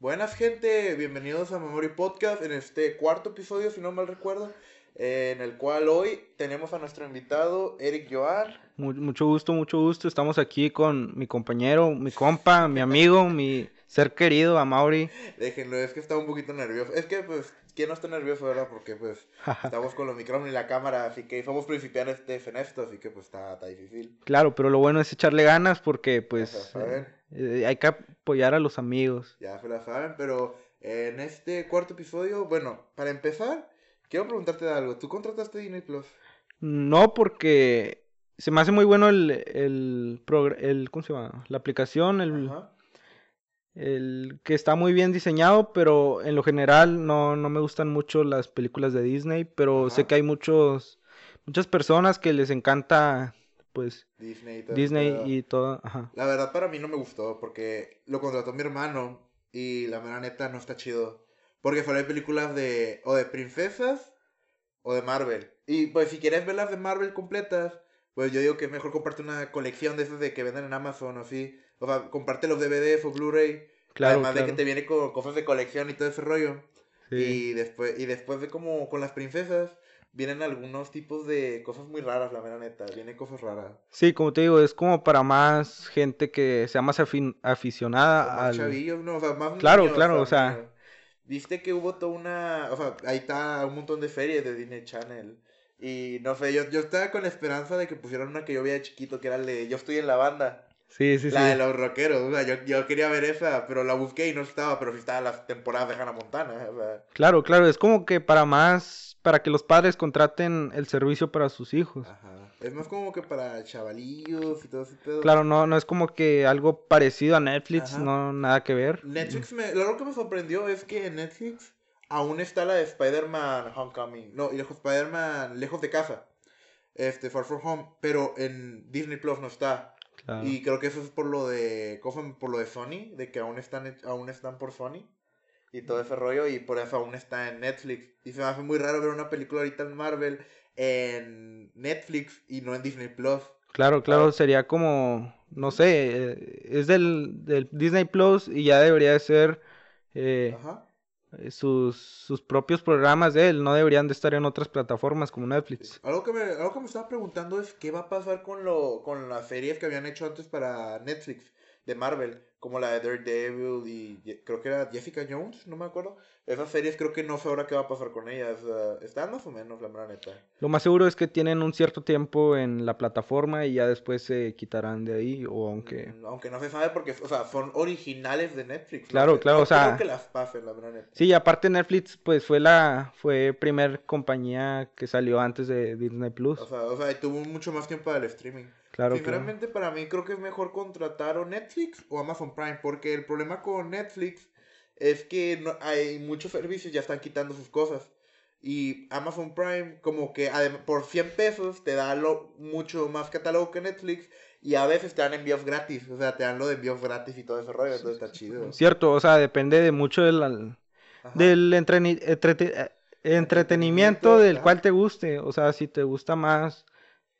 Buenas gente, bienvenidos a Memory Podcast en este cuarto episodio, si no mal recuerdo, eh, en el cual hoy tenemos a nuestro invitado Eric Joar. Mu- Mucho gusto, mucho gusto. Estamos aquí con mi compañero, mi compa, mi amigo, mi ser querido, Amaury. Déjenlo, es que está un poquito nervioso. Es que pues, ¿quién no está nervioso, verdad? Porque pues estamos con los micrófonos y la cámara, así que somos principiantes en esto, así que pues está, está difícil. Claro, pero lo bueno es echarle ganas porque pues saben. Eh, hay que apoyar a los amigos. Ya se la saben, pero en este cuarto episodio, bueno, para empezar, quiero preguntarte algo. ¿Tú contrataste Disney Plus? No porque se me hace muy bueno el, el, el ¿cómo se llama? La aplicación, el, Ajá. el que está muy bien diseñado, pero en lo general no, no me gustan mucho las películas de Disney, pero sé que hay muchos, muchas personas que les encanta pues Disney y Disney y todo, ajá. La verdad para mí no me gustó porque lo contrató mi hermano y la mera neta no está chido. Porque solo hay películas de o de princesas o de Marvel. Y pues si quieres ver las de Marvel completas, pues yo digo que es mejor comprarte una colección de esas de que venden en Amazon o así. O sea, comparte los DVDs o Blu-ray. Claro, Además de que te viene con cosas de colección y todo ese rollo. Sí. Y después, y después de como con las princesas, vienen algunos tipos de cosas muy raras, la mera neta. Vienen cosas raras. Sí, como te digo, es como para más gente que sea más afin- aficionada más al... chavillos, no, o sea, más Claro, niños claro, o sea-. Viste que hubo toda una, o sea, ahí está un montón de series de Disney Channel. Y no sé, yo, yo estaba con la esperanza de que pusieran una que yo veía de chiquito, que era el de Yo estoy en la banda. Sí, sí, la de sí. los rockeros, o sea, yo, yo quería ver esa, pero la busqué y no estaba, pero sí estaban las temporadas de Hannah Montana, o sea. Claro, claro, es como que para más, para que los padres contraten el servicio para sus hijos. Ajá. Es más como que para chavalillos y todo ese pedo. Claro, no, no es como que algo parecido a Netflix, Ajá. no, nada que ver. Netflix, me, lo que me sorprendió es que en Netflix aún está la de Spider-Man Homecoming. No, y lejos Spider-Man Lejos de casa. Este, Far From Home. Pero en Disney Plus no está. Claro. Y creo que eso es por lo de. cosa- Por lo de Sony. De que aún están, aún están por Sony. Y todo ese rollo. Y por eso aún está en Netflix. Y se me hace muy raro ver una película ahorita en Marvel. En Netflix y no en Disney Plus. Claro, claro, Ah. sería como, no sé, eh, es del, del Disney Plus y ya debería de ser eh, Ajá. Eh, sus, sus propios programas de él, no deberían de estar en otras plataformas como Netflix. Algo que, me, algo que me estaba preguntando es qué va a pasar con, lo, con las series que habían hecho antes para Netflix de Marvel, como la de Daredevil y creo que era Jessica Jones, no me acuerdo. Esas series creo que no sé ahora qué va a pasar con ellas. eh, están más o menos, la mera neta. Lo más seguro es que tienen un cierto tiempo en la plataforma y ya después se quitarán de ahí, o aunque... Mm, Aunque no se sabe porque, o sea, son originales de Netflix. Claro, claro, no o sea- creo que las pasen, la mera neta. Sí, y aparte Netflix pues fue la, fue primer compañía que salió antes de Disney Plus. O sea, o sea, tuvo mucho más tiempo del streaming. Claro. Sinceramente, para mí creo que es mejor contratar o Netflix o Amazon Prime, porque el problema con Netflix es que no, hay muchos servicios ya están quitando sus cosas. Y Amazon Prime, como que por 100 pesos te da lo, mucho más catálogo que Netflix y a veces te dan envíos gratis. O sea, te dan lo de envíos gratis y todo ese rollo, entonces está chido. Cierto, o sea, depende de mucho del, Ajá. del entreni- entrete- entretenimiento del cual te guste. O sea, si te gusta más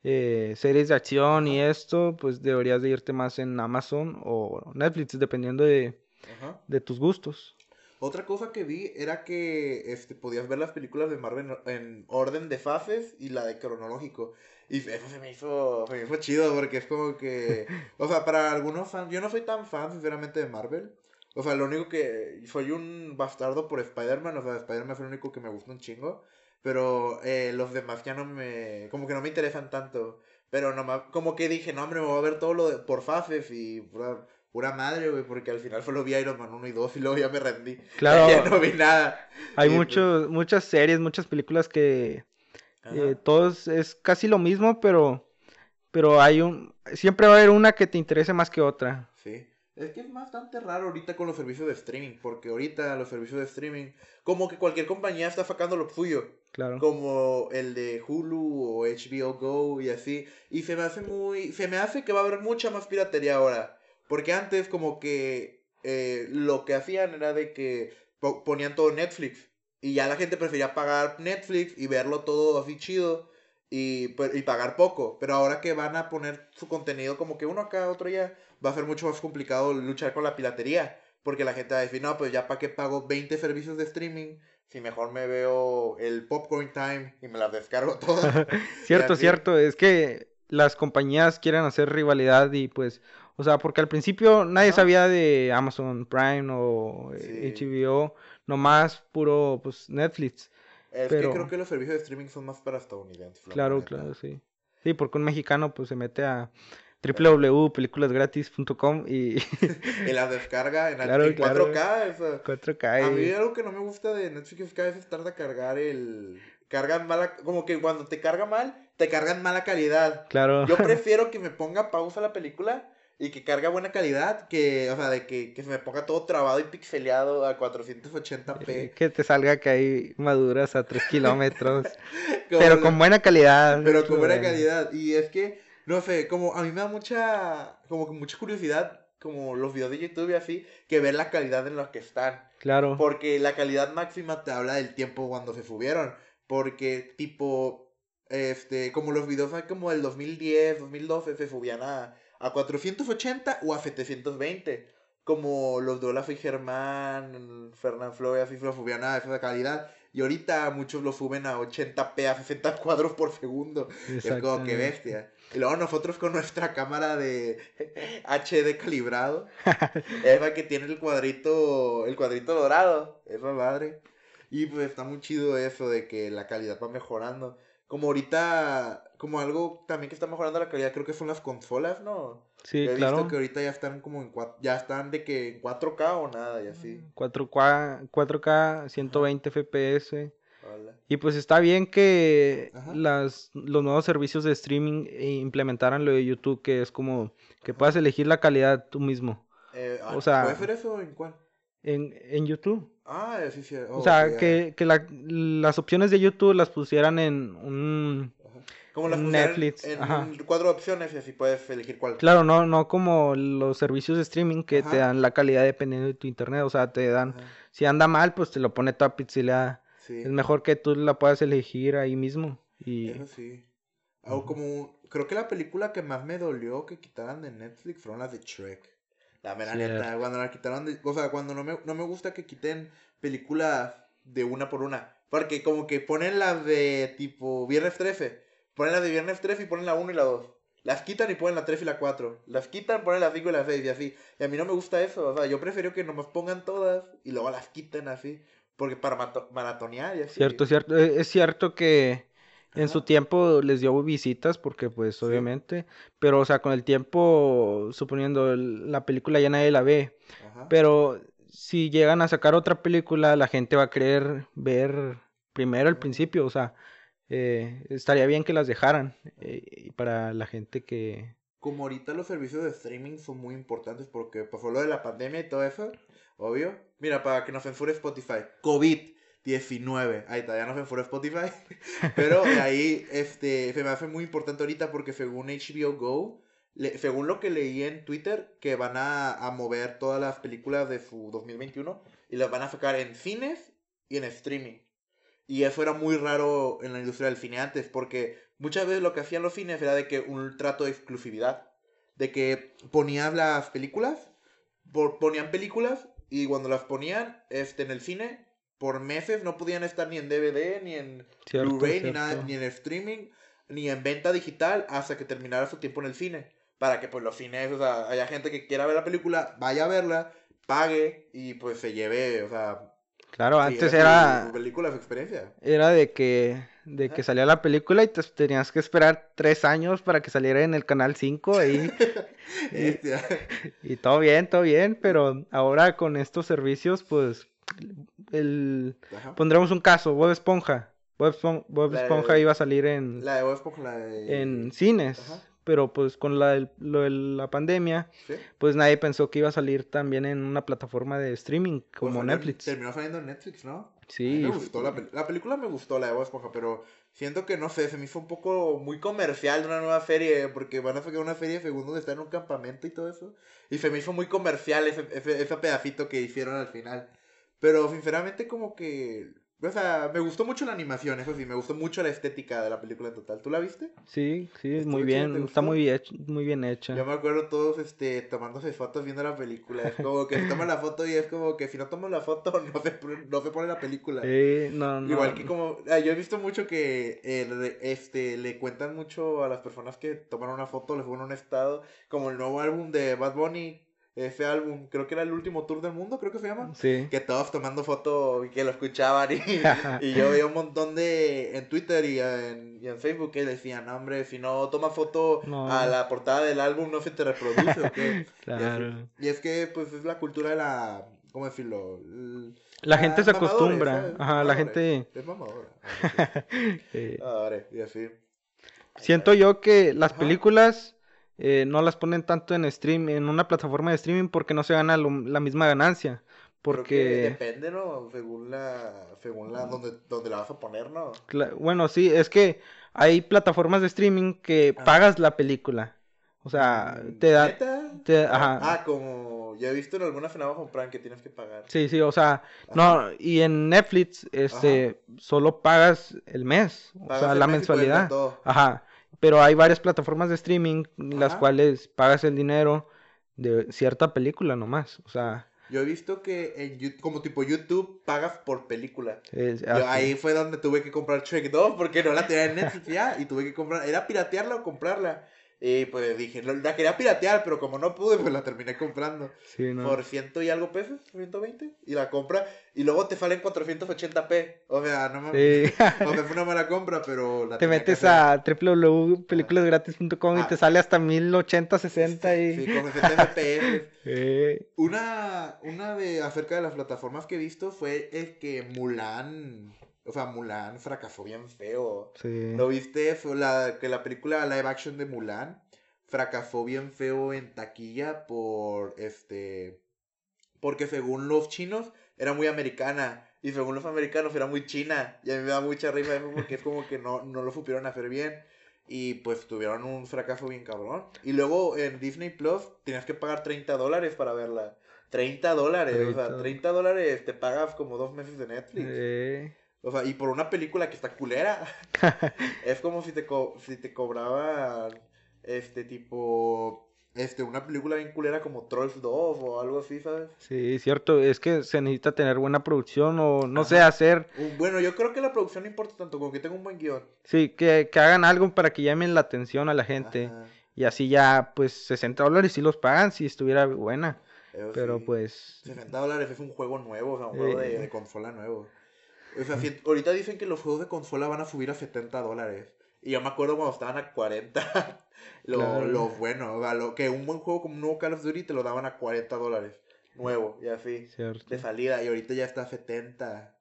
eh, series de acción y esto, pues deberías de irte más en Amazon o Netflix, dependiendo de, Ajá. de tus gustos. Otra cosa que vi era que este, podías ver las películas de Marvel en, en orden de fases y la de cronológico. Y eso se me hizo, se me hizo chido porque es como que... O sea, para algunos fans... Yo no soy tan fan, sinceramente, de Marvel. O sea, lo único que... Soy un bastardo por Spider-Man. O sea, Spider-Man es el único que me gusta un chingo. Pero eh, los demás ya no me... Como que no me interesan tanto. Pero nomás... Como que dije, no, hombre, me voy a ver todo lo de, por fases y... Pura, pura madre, güey. Porque al final solo vi Iron Man 1 y 2 y luego ya me rendí. Claro, Ya no vi nada. hay pues. muchos, muchas series, muchas películas que eh, todos es casi lo mismo, pero, pero hay un, siempre va a haber una que te interese más que otra. Sí. Es que es bastante raro ahorita con los servicios de streaming, porque ahorita los servicios de streaming, como que cualquier compañía está sacando lo suyo, Claro. como el de Hulu o HBO Go y así, y se me hace muy, se me hace que va a haber mucha más piratería ahora, porque antes como que eh, lo que hacían era de que po- ponían todo Netflix, y ya la gente prefería pagar Netflix y verlo todo así chido, y, pues, y pagar poco. Pero ahora que van a poner su contenido como que uno acá, otro allá, va a ser mucho más complicado luchar con la piratería. porque la gente va a decir, no, pues ya para qué pago 20 servicios de streaming si mejor me veo el Popcorn Time y me las descargo todas. cierto, cierto, es que las compañías quieren hacer rivalidad y pues, o sea, porque al principio nadie sabía de Amazon Prime o HBO, nomás puro pues Netflix. Es que creo que los servicios de streaming son más para estadounidenses. Claro, claro, sí. Sí, porque un mexicano pues se mete a www.peliculasgratis.com y... y la descarga en, 4K. Eso. 4K. A mí algo que no me gusta de Netflix es que a veces tarda cargar el... Cargan mala... Como que cuando te carga mal, te cargan mala calidad. Claro. Yo prefiero que me ponga pausa la película y que carga buena calidad, que, o sea, de que, que se me ponga todo trabado y pixeleado a 480p. Eh, que te salga que hay maduras a 3 kilómetros. pero con buena calidad. Pero con buena calidad. Y es que no sé, como a mí me da mucha, como que mucha curiosidad, como los videos de YouTube y así, que ver la calidad en los que están. Claro. Porque la calidad máxima te habla del tiempo cuando se subieron. Porque, tipo, este, como los videos como del 2010, 2012 se subían a, a 480 o a 720. Como los de Olaf y Germán, Fernán Flores, así se lo subían a esa calidad. Y ahorita muchos lo suben a 80p, a 60 cuadros por segundo. Es como que bestia. Y luego nosotros con nuestra cámara de HD calibrado. esa que tiene el cuadrito, el cuadrito dorado. Esa madre. Y pues está muy chido eso de que la calidad va mejorando. Como ahorita, como algo también que está mejorando la calidad, creo que son las consolas, ¿no? Sí, He claro. visto que ahorita ya están como en ya están de que en 4K o nada y así. 4K, 4K 120 FPS. Y pues está bien que las, los nuevos servicios de streaming implementaran lo de YouTube, que es como que puedas elegir la calidad tú mismo. Eh, o ah, sea, ¿Puedes hacer eso en cuál? En, en YouTube. Ah, sí, sí. o sea, que, que la, las opciones de YouTube las pusieran en un como las Netflix. En, en cuatro opciones y así puedes elegir cuál. Claro, no, no como los servicios de streaming que te dan la calidad dependiendo de tu internet. O sea, te dan, si anda mal, pues te lo pone toda pixelada. Sí. Es mejor que tú la puedas elegir ahí mismo. Y... Eso sí. O como, creo que la película que más me dolió que quitaran de Netflix fueron las de Shrek. La neta, cuando la quitaron de, o sea, cuando no me, no me gusta que quiten películas de una por una. Porque como que ponen las de tipo Viernes 13 Ponen la de viernes 3 y ponen la 1 y la 2. Las quitan y ponen la 3 y la 4. Las quitan, ponen la 5 y la 6 y así. Y a mí no me gusta eso. O sea, yo prefiero que nomás pongan todas y luego las quiten así. Porque para maratonear y así. Cierto, cierto. E, es cierto que en su tiempo les dio visitas porque pues obviamente. Pero o sea, con el tiempo, suponiendo la película ya nadie la ve. Pero si llegan a sacar otra película, la gente va a querer ver primero el principio. O sea eh, estaría bien que las dejaran eh, para la gente que... Como ahorita los servicios de streaming son muy importantes porque pasó lo de la pandemia y todo eso, obvio. Mira, para que nos censure Spotify, COVID-19, ahí está, ya no censura Spotify. Pero ahí este, se me hace muy importante ahorita porque según HBO Go, según lo que leí en Twitter, que van a mover todas las películas de su 2021 y las van a sacar en cines y en streaming. Y eso era muy raro en la industria del cine antes, porque muchas veces lo que hacían los cines era de que un trato de exclusividad. De que ponían las películas, ponían películas, y cuando las ponían este, en el cine, por meses no podían estar ni en DVD, ni en Blu-ray, ni nada, ni en streaming, ni en venta digital, hasta que terminara su tiempo en el cine. Para que pues los cines, o sea, haya gente que quiera ver la película, vaya a verla, pague y pues se lleve, o sea, Claro, antes era... película, experiencia. Era de que, de que salía la película y te, tenías que esperar tres años para que saliera en el canal 5 y, y, todo bien, todo bien, pero ahora con estos servicios, pues, el, pondremos un caso, Bob Esponja. Bob Esponja, iba a salir en... La de Bob Esponja, la de... En cines pero pues con la, lo de la pandemia, pues nadie pensó que iba a salir también en una plataforma de streaming como pues, Netflix. Terminó saliendo en Netflix, ¿no? Sí. me gustó la, la, película, me gustó la de Bob pero siento que no sé, se me hizo un poco muy comercial de una nueva serie, porque van a sacar una serie de segundos de estar en un campamento y todo eso. Y se me hizo muy comercial ese, ese, ese pedacito que hicieron al final. Pero sinceramente como que O sea, me gustó mucho la animación, eso sí, me gustó mucho la estética de la película en total. ¿Tú la viste? Sí, sí, muy bien, está muy bien, muy bien hecha. Yo me acuerdo todos este, tomándose fotos viendo la película. Es como que se toman la foto y es como que si no toman la foto no se, no se pone la película. Sí, no, no. Igual que como, yo he visto mucho que eh, este, le cuentan mucho a las personas que toman una foto, les ponen un estado, como el nuevo álbum de Bad Bunny ese álbum, creo que era el último tour del mundo, creo que se llama. Sí. Que todos tomando fotos y que lo escuchaban. Y, y yo veía un montón de. en Twitter y en, y en Facebook que decían, hombre, si no tomas foto a la portada del álbum, no se te reproduce. ¿o qué? claro. Y, es que, pues, es la cultura de la. ¿Cómo decirlo? La, gente se acostumbra. Ajá, la gente. Es mamadora. y así. Siento yo que las películas eh, no las ponen tanto en stream, en una plataforma de streaming porque no se gana la misma ganancia. Porque... depende, ¿no? Según la, según la, donde, donde la vas a poner, ¿no? bueno, sí, es que hay plataformas de streaming que ah. pagas la película. O sea, mm, te da... Te, ajá. Ah, como ya he visto en alguna Amazon Prime que tienes que pagar. Sí, sí, o sea, no, y en Netflix, este, solo pagas el mes, o sea, la mensualidad. Ajá pero hay varias plataformas de streaming las cuales pagas el dinero de cierta película nomás, o sea... Yo he visto que en como tipo YouTube pagas por película. ahí fue donde tuve que comprar Shrek 2 porque no la tenía en Netflix ya y tuve que comprar, era piratearla o comprarla. Y pues dije, la quería piratear, pero como no pude, pues la terminé comprando. Sí, no. Por ciento y algo pesos, 120. Y la compra, y luego te salen 480p. O sea, no me, sí. no me fue una mala compra, pero la Te metes a www.peliculasgratis.com y te ah. sale hasta 1080, 60 y... Sí, con 70 FPS. Una, una de acerca de las plataformas que he visto fue el que Mulan o sea, Mulan fracasó bien feo. Sí. ¿Lo viste? Fue la, que la película live action de Mulan fracasó bien feo en taquilla por este. Porque según los chinos era muy americana. Y según los americanos era muy china. Y a mí me da mucha risa eso porque es como que no, no lo supieron hacer bien. Y pues tuvieron un fracaso bien cabrón. Y luego en Disney Plus tenías que pagar 30 dólares para verla. 30 dólares. O sea, 30 dólares te pagas como dos meses de Netflix. Sí. O sea, y por una película que está culera. es como si te, si te cobraban, este, tipo, este, una película bien culera como Trolls 2 o algo así, ¿sabes? Sí, cierto. Es que se necesita tener buena producción o, no sé, hacer... Bueno, yo creo que la producción no importa tanto, como que tenga un buen guion. Sí, que, que hagan algo para que llamen la atención a la gente. Y así ya, pues, 60 dólares sí los pagan si estuviera buena. Pero pues... 60 dólares es un juego nuevo, o sea, un juego de, de consola nuevo. O sea, ahorita dicen que los juegos de consola van a subir a 70 dólares. Y yo me acuerdo cuando estaban a 40. lo, lo bueno, o sea, lo, que un buen juego como un nuevo Call of Duty te lo daban a 40 dólares. Nuevo, y así. De salida. Y ahorita ya está a 70.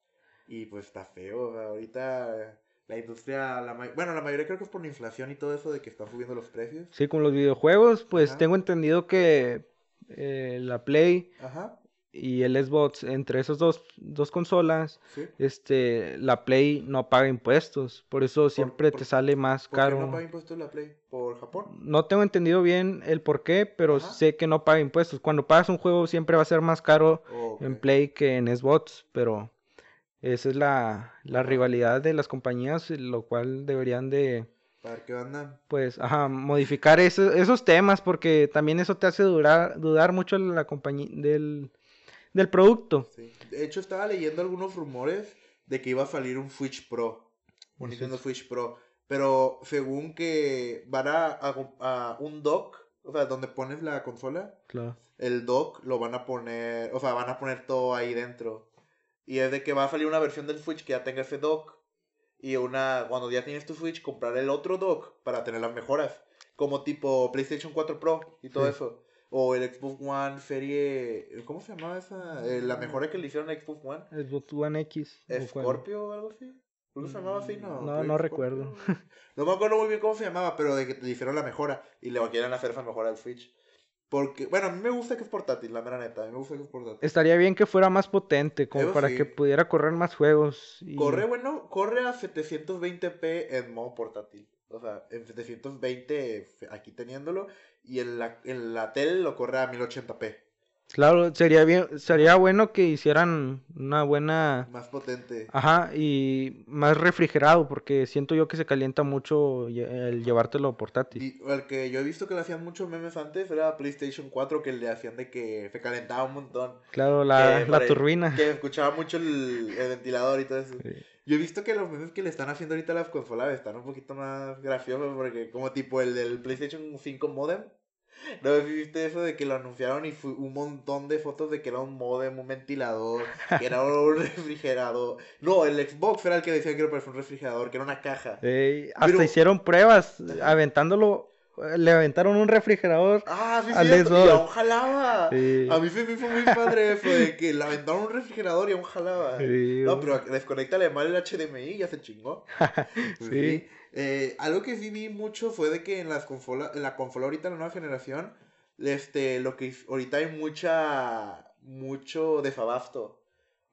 Y pues está feo. O sea, ahorita la industria, la bueno, la mayoría creo que es por la inflación y todo eso de que están subiendo los precios. Sí, con los videojuegos, pues tengo entendido que eh, la Play Ajá y el Xbox, entre esas dos, dos consolas, este, la Play no paga impuestos, por eso siempre te sale más caro. ¿Por qué no paga impuestos la Play? ¿Por Japón? No tengo entendido bien el por qué, pero sé que no paga impuestos. Cuando pagas un juego siempre va a ser más caro en Play que en Xbox, pero esa es la, la rivalidad de las compañías, lo cual deberían de... Para qué andan. Pues, ajá, modificar esos temas, porque también eso te hace dudar, dudar mucho la compañía del del producto. De hecho, estaba leyendo algunos rumores de que iba a salir un Switch Pro. Un Nintendo Switch Pro. Pero según que van a, un dock, o sea, donde pones la consola, claro. el dock lo van a poner, o sea, van a poner todo ahí dentro. Y es de que va a salir una versión del Switch que ya tenga ese dock. Y una, cuando ya tienes tu Switch, comprar el otro dock para tener las mejoras. Como tipo PlayStation 4 Pro y todo eso. O el Xbox One serie. ¿Cómo se llamaba esa? Eh, la mejora que le hicieron a Xbox One. Xbox One X. ¿Scorpio o algo así? ¿Cómo se llamaba así? No, no, no recuerdo. No me acuerdo muy bien cómo se llamaba, pero de que le hicieron la mejora y le quieren hacer esa mejora al Switch. Porque, bueno, a mí me gusta que es portátil, la mera neta. A mí me gusta que es portátil. Estaría bien que fuera más potente, como para que pudiera correr más juegos. Corre, bueno, corre a 720p en modo portátil. O sea, en 720 aquí teniéndolo. Y en la, en la tele lo corre a 1080p. Claro, sería bien, sería bueno que hicieran una buena... Más potente. Ajá, y más refrigerado, porque siento yo que se calienta mucho el llevártelo portátil. Y el que yo he visto que le hacían muchos memes antes era PlayStation 4, que le hacían de que se calentaba un montón. Claro, la, la turbina. Que escuchaba mucho el, ventilador y todo eso. Yo he visto que los memes que le están haciendo ahorita a las consolas están un poquito más graciosos, porque como tipo el del PlayStation 5 modem ¿No viste eso de que lo anunciaron y fue un montón de fotos de que era un modem, un ventilador, que era un refrigerador? No, el Xbox era el que decía que era un refrigerador, que era una caja. hasta hicieron pruebas aventándolo. Le aventaron un refrigerador. Ah, sí, sí, y aún jalaba. A mí se me fue muy padre eso de que le aventaron un refrigerador y aún jalaba. no, pero desconectale mal el HDMI y ya se chingó. sí. Eh, algo que sí vi mucho fue de que en, las consola, en la consola ahorita, la nueva generación, este, lo que ahorita hay mucha, mucho desabasto.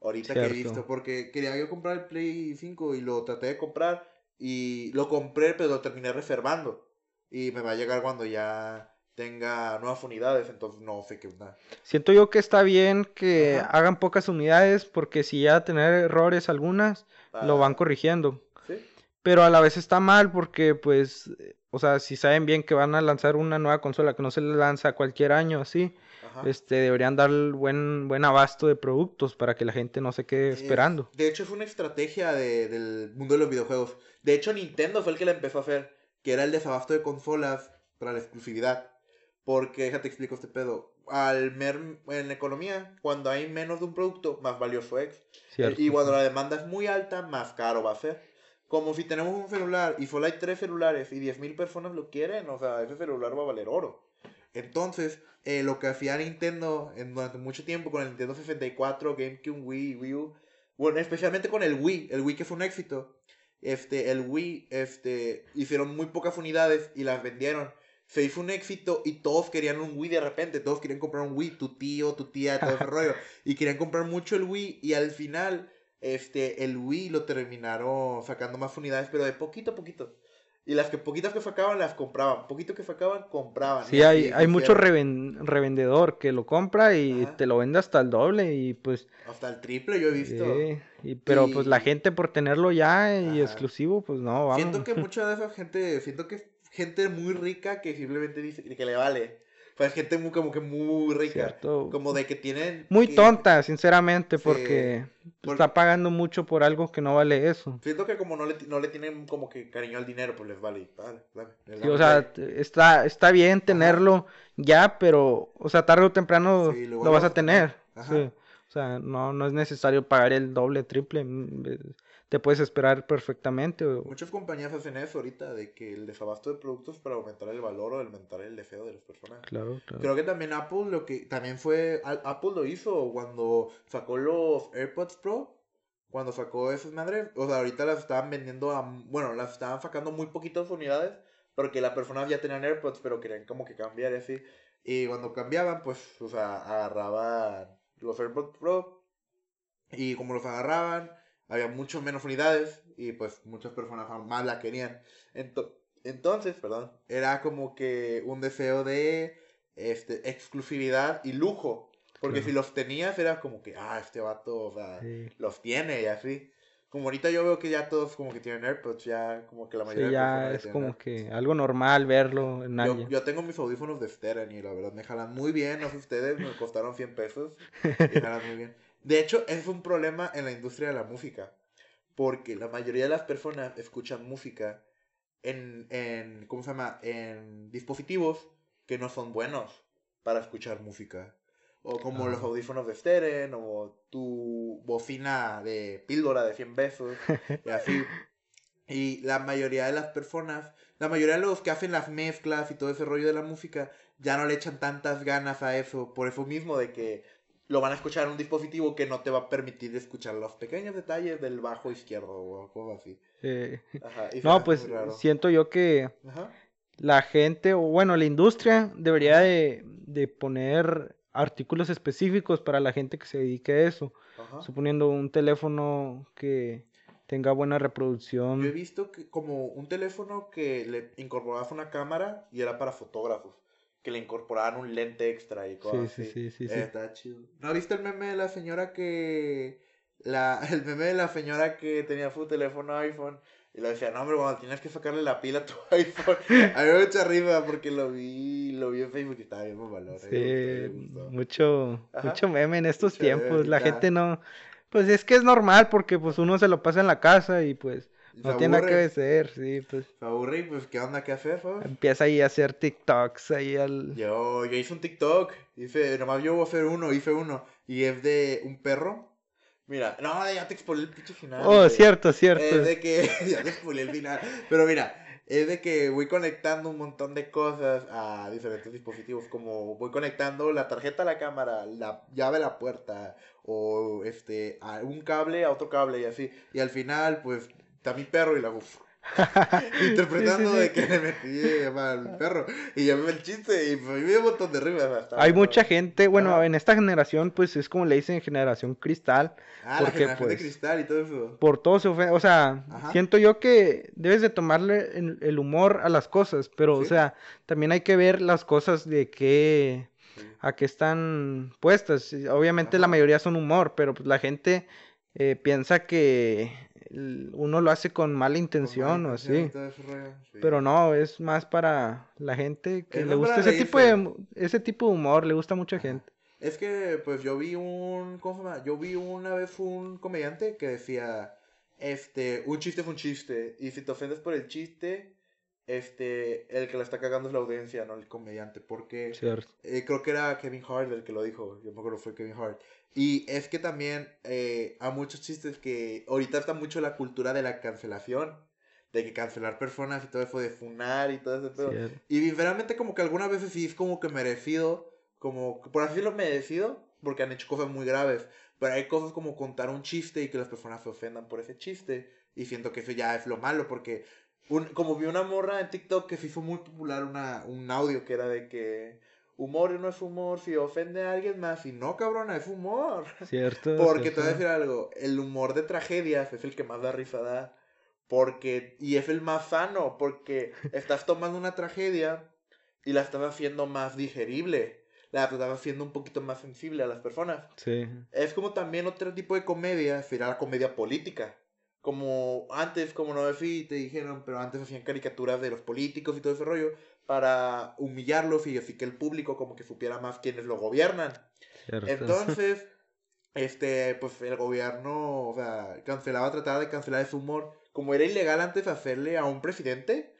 Ahorita que he visto, porque quería yo comprar el Play 5 y lo traté de comprar y lo compré, pero lo terminé reservando. Y me va a llegar cuando ya tenga nuevas unidades, entonces no sé qué onda. Siento yo que está bien que hagan pocas unidades porque si ya tener errores algunas, lo van corrigiendo. Pero a la vez está mal porque, pues, o sea, si saben bien que van a lanzar una nueva consola que no se lanza cualquier año así, este, deberían dar buen, buen abasto de productos para que la gente no se quede esperando. De hecho, es una estrategia del mundo de los videojuegos. De hecho, Nintendo fue el que la empezó a hacer, que era el desabasto de consolas para la exclusividad. Porque, déjate explico este pedo. Al mer en economía, cuando hay menos de un producto, más valioso es. Y cuando la demanda es muy alta, más caro va a ser como si tenemos un celular y solo hay tres celulares y 10.000 personas lo quieren, o sea, ese celular va a valer oro. Entonces, eh, lo que hacía Nintendo en, durante mucho tiempo con el Nintendo 64, GameCube, Wii, Wii U, bueno, especialmente con el Wii, el Wii que fue un éxito, este, el Wii, este, hicieron muy pocas unidades y las vendieron. Se hizo un éxito y todos querían un Wii de repente, todos querían comprar un Wii, tu tío, tu tía, todo ese rollo, y querían comprar mucho el Wii y al final este, el Wii lo terminaron sacando más unidades, pero de poquito a poquito. Y las que poquitas que sacaban las compraban, poquito que sacaban compraban. Sí, hay, hay mucho revendedor que lo compra y te lo vende hasta el doble y pues... Hasta el triple yo he visto. y, pero pues la gente por tenerlo ya y exclusivo, pues no, vamos. Siento que mucha de esa gente, siento que es gente muy rica que simplemente dice que le vale. Pues gente muy, como que muy rica. Como de que tienen. Muy tonta, sinceramente, porque está pagando mucho por algo que no vale eso. Siento que como no le, no le tienen como que cariño al dinero, pues les vale. sí, o sea, está, está bien tenerlo ya, pero, o sea, tarde o temprano lo, vas a tener. O sea, no, no es necesario pagar el doble, triple te puedes esperar perfectamente. Muchas compañías hacen eso ahorita, de que el desabasto de productos para aumentar el valor o aumentar el deseo de las personas. Claro, claro. Creo que también Apple lo que también fue, Apple lo hizo cuando sacó los AirPods Pro, cuando sacó esas madres, o sea, ahorita las estaban vendiendo a, bueno, las estaban sacando muy poquitas unidades, porque las personas ya tenían AirPods, pero querían como que cambiar y así. Y cuando cambiaban, pues, o sea, agarraban los AirPods Pro, y como los agarraban, había mucho menos unidades y pues muchas personas más la querían. entonces, perdón, era como que un deseo de este, exclusividad y lujo. Porque si los tenías era como que, ah, este vato, o sea, los tiene y así. Como ahorita yo veo que ya todos como que tienen AirPods, ya como que la mayoría sí, ya es como que algo normal verlo en yo, yo, tengo mis audífonos de Steren y la verdad me jalan muy bien, no sé ustedes, me costaron 100 pesos y jalan muy bien. De hecho, es un problema en la industria de la música. Porque la mayoría de las personas escuchan música en, en ¿cómo se llama? En dispositivos que no son buenos para escuchar música. O como los audífonos de Steren, o tu bocina de píldora de 100 pesos, y así. Y la mayoría de las personas, la mayoría de los que hacen las mezclas y todo ese rollo de la música, ya no le echan tantas ganas a eso, por eso mismo de que lo van a escuchar en un dispositivo que no te va a permitir escuchar los pequeños detalles del bajo izquierdo o algo así. no, pues siento yo que la gente, o bueno, la industria debería de, poner artículos específicos para la gente que se dedique a eso. Suponiendo un teléfono que tenga buena reproducción. Yo he visto que como un teléfono que le incorporabas una cámara y era para fotógrafos que le incorporaban un lente extra y cosas sí, así. Sí, sí, sí, Eh, está chido. ¿No viste el meme de la señora que... La, el meme de la señora que tenía su teléfono iPhone y le decía, no, hombre, cuando tienes que sacarle la pila a tu iPhone. A mí me mucha risa porque lo vi, lo vi en Facebook y estaba bien valor. Sí, mucho, Ajá. mucho meme en estos Mucho tiempos. La gente no... Pues es que es normal porque pues uno se lo pasa en la casa y pues no Se tiene nada que hacer, sí, pues Se aburre y pues, ¿qué onda? ¿Qué hacer, pues? empieza ahí a hacer TikToks ahí al... Yo, yo hice un TikTok, hice, nomás yo voy a hacer uno, hice uno, y es de un perro. Mira, no, ya te expolié el pinche final. Oh, güey. cierto, cierto. Es de que, ya te expolié el final, pero mira, es de que voy conectando un montón de cosas a diferentes dispositivos, como voy conectando la tarjeta a la cámara, la llave a la puerta, o este, a un cable a otro cable y así, y al final, pues, está mi perro y la hago interpretando Sí, sí, sí. de que le metí al perro y me el chiste y pues, me dio un montón de hasta Hay mucha gente, bueno, en esta generación pues es como le dicen generación cristal, Ah, la porque, generación de pues, cristal y todo eso. por todo se ofende, o sea, Ajá. siento yo que debes de tomarle el, el humor a las cosas, pero o sea, también hay que ver las cosas de qué, Sí. a qué están puestas. Obviamente la mayoría son humor, pero pues la gente eh, piensa que uno lo hace con mala Con intención mala o así. sí. Pero no, es más para la gente que Es le gusta ese tipo de, ese tipo de humor, le gusta a mucha Ajá. gente. Es que, pues, yo vi un, ¿cómo se llama? Yo vi una vez un comediante que decía, este, un chiste fue un chiste, y si te ofendes por el chiste, este, el que la está cagando es la audiencia, no el comediante, porque eh, creo que era Kevin Hart el que lo dijo, yo me acuerdo fue Kevin Hart. Y es que también eh, hay muchos chistes que ahorita está mucho la cultura de la cancelación, de que cancelar personas y todo eso, de funar y todo ese pedo. cierto. Y sinceramente como que algunas veces sí es como que merecido, como, por así decirlo, merecido, porque han hecho cosas muy graves. Pero hay cosas como contar un chiste y que las personas se ofendan por ese chiste. Y siento que eso ya es lo malo, porque un, como vi una morra en TikTok que se hizo muy popular una, un audio que era de que humor no es humor si ofende a alguien más. Y no, cabrona, es humor. Cierto. Porque te voy a cierto. decir algo, el humor de tragedias es el que más da risa da. Porque, y es el más sano, porque estás tomando una tragedia y la estás haciendo más digerible. La estás haciendo un poquito más sensible a las personas. Sí. Es como también otro tipo de comedia, será la comedia política. Como antes, como no si te dijeron, pero antes hacían caricaturas de los políticos y todo ese rollo para humillarlos y así que el público como que supiera más quiénes lo gobiernan. Cierto. Entonces, este, pues el gobierno, o sea, cancelaba, trataba de cancelar ese humor. Como era ilegal antes hacerle a un presidente,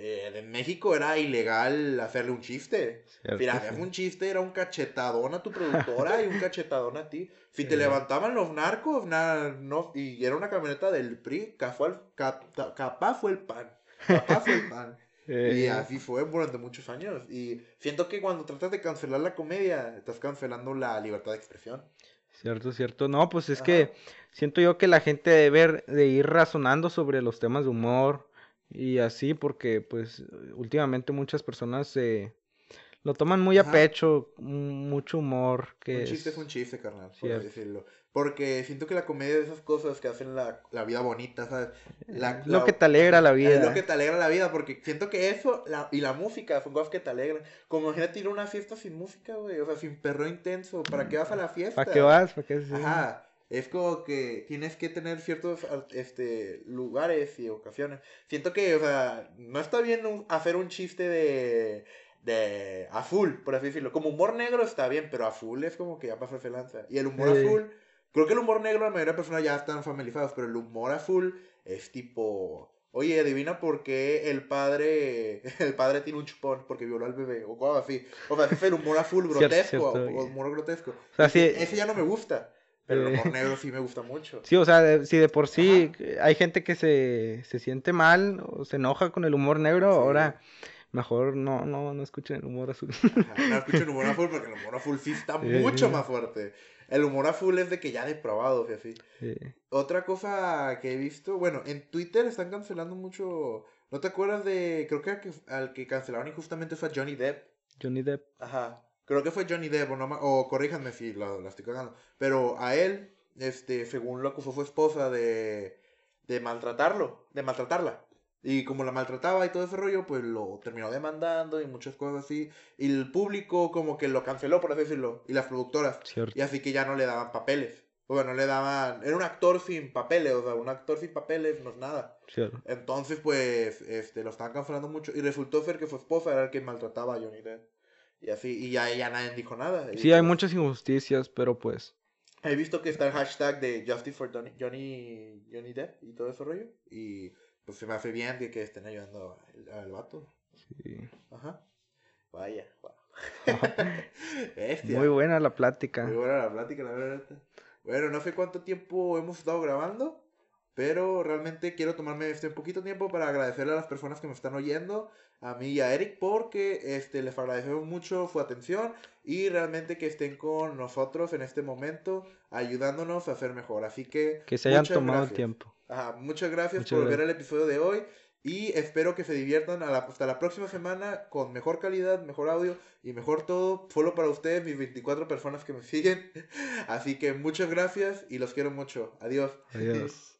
eh, en México era ilegal hacerle un chiste. Hacías un chiste, era un cachetadón a tu productora y un cachetadón a ti. Si te levantaban los narcos, no, y era una camioneta del PRI, capaz, cap- capaz fue el pan. Capaz fue el pan. Y Eh, así fue durante muchos años. Y siento que cuando tratas de cancelar la comedia, estás cancelando la libertad de expresión. Cierto, cierto. No, pues es Ajá. que siento yo que la gente debe de ir razonando sobre los temas de humor y así, porque pues últimamente muchas personas se lo toman muy a pecho, m- mucho humor, que un es... chiste es un chiste, carnal, por así decirlo. Porque siento que la comedia es esas cosas que hacen la, la vida bonita, ¿sabes? La- lo la- que te alegra la Es vida. lo que te alegra la vida, porque siento que eso la, y la música son cosas que te alegran. Como imagínate ir a una fiesta sin música, güey, o sea, sin perro intenso. ¿Para qué vas a la fiesta? ¿Para qué vas? ¿Para qué? sí. Ajá. Es como que tienes que tener ciertos este, lugares y ocasiones. Siento que, o sea, no está bien un- hacer un chiste de, de a full, por así decirlo. Como humor negro está bien, pero a full es como que ya pasó de lanza. Y el humor Sí. a full, creo que el humor negro la mayoría de personas ya están familiarizados, pero el humor a full es tipo, oye, adivina por qué el padre, el padre tiene un chupón porque violó al bebé, o cosas así. O sea, ese es el humor a full Cierto, grotesco, cierto. o humor grotesco. O sea, Ese- sí- ese ya no me gusta. Pero el Eh. humor negro sí me gusta mucho. Sí, o sea, de- si de por sí hay gente que se, se siente mal o se enoja con el humor negro, Sí. ahora mejor no, no, no escuchen el humor azul. Ajá, No escucho el humor a full porque el humor a full sí está Sí. mucho más fuerte. El humor a full es de que ya depravados y así. Sí. Otra cosa que he visto, bueno, en Twitter están cancelando mucho. ¿No te acuerdas de.? Creo que al que, al que cancelaron injustamente fue a Johnny Depp. Johnny Depp. Ajá. Creo que fue Johnny Depp, o, no, o corríjanme si la, la estoy cagando. Pero a él, este, según lo acusó su esposa de, de maltratarlo, de maltratarla. Y como la maltrataba y todo ese rollo, pues lo terminó demandando y muchas cosas así. Y el público como que lo canceló, por así decirlo. Y las productoras. Y así que ya no le daban papeles. O sea, no le daban... Era un actor sin papeles, o sea, un actor sin papeles no es nada. Entonces, pues, este, lo estaban cancelando mucho. Y resultó ser que su esposa era el que maltrataba a Johnny Depp. Y así, y ya, ya nadie dijo nada. Sí, hay muchas injusticias, pero pues... He visto que está el hashtag de Justice for Johnny, Johnny, Johnny Depp y todo ese rollo. Y pues se me hace bien que, que estén ayudando al, al vato. Sí. Ajá. Vaya, Muy buena la plática. Muy buena la plática, la verdad. Bueno, no sé cuánto tiempo hemos estado grabando, pero realmente quiero tomarme este poquito tiempo para agradecerle a las personas que me están oyendo, a mí y a Eric, porque este, les agradecemos mucho su atención y realmente que estén con nosotros en este momento, ayudándonos a hacer mejor. Así que... Que se hayan tomado el tiempo. Ajá, muchas gracias por ver el episodio de hoy. Y espero que se diviertan hasta la próxima semana con mejor calidad, mejor audio y mejor todo. Solo para ustedes, mis 24 personas que me siguen. Así que muchas gracias y los quiero mucho. Adiós. Adiós.